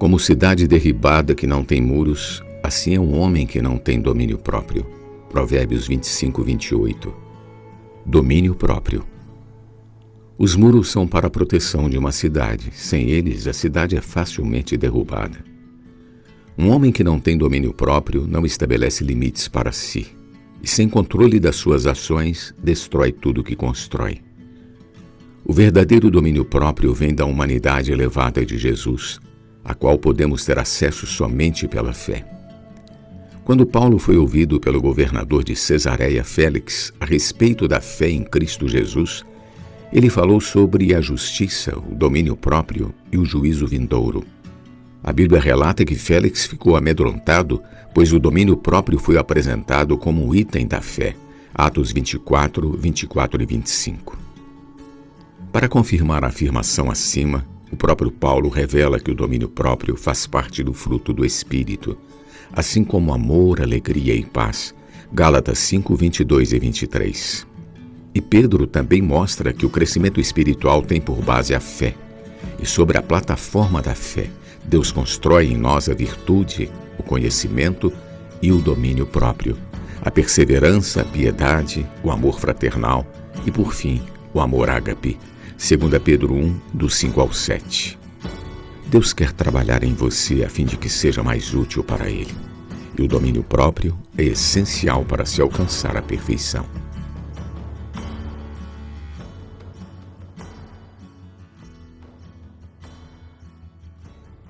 Como cidade derribada que não tem muros, assim é um homem que não tem domínio próprio. Provérbios 25, 28. Domínio próprio. Os muros são para a proteção de uma cidade. Sem eles, a cidade é facilmente derrubada. Um homem que não tem domínio próprio não estabelece limites para si. E sem controle das suas ações, destrói tudo que constrói. O verdadeiro domínio próprio vem da humanidade elevada de Jesus, a qual podemos ter acesso somente pela fé. Quando Paulo foi ouvido pelo governador de Cesareia Félix a respeito da fé em Cristo Jesus, ele falou sobre a justiça, o domínio próprio e o juízo vindouro. A Bíblia relata que Félix ficou amedrontado, pois o domínio próprio foi apresentado como um item da fé. Atos 24, 24 e 25. Para confirmar a afirmação acima, o próprio Paulo revela que o domínio próprio faz parte do fruto do Espírito, assim como amor, alegria e paz. Gálatas 5, 22 e 23. E Pedro também mostra que o crescimento espiritual tem por base a fé. E sobre a plataforma da fé, Deus constrói em nós a virtude, o conhecimento e o domínio próprio, a perseverança, a piedade, o amor fraternal e, por fim, o amor ágape. 2 Pedro 1, do 5 ao 7. Deus quer trabalhar em você a fim de que seja mais útil para Ele. E o domínio próprio é essencial para se alcançar a perfeição.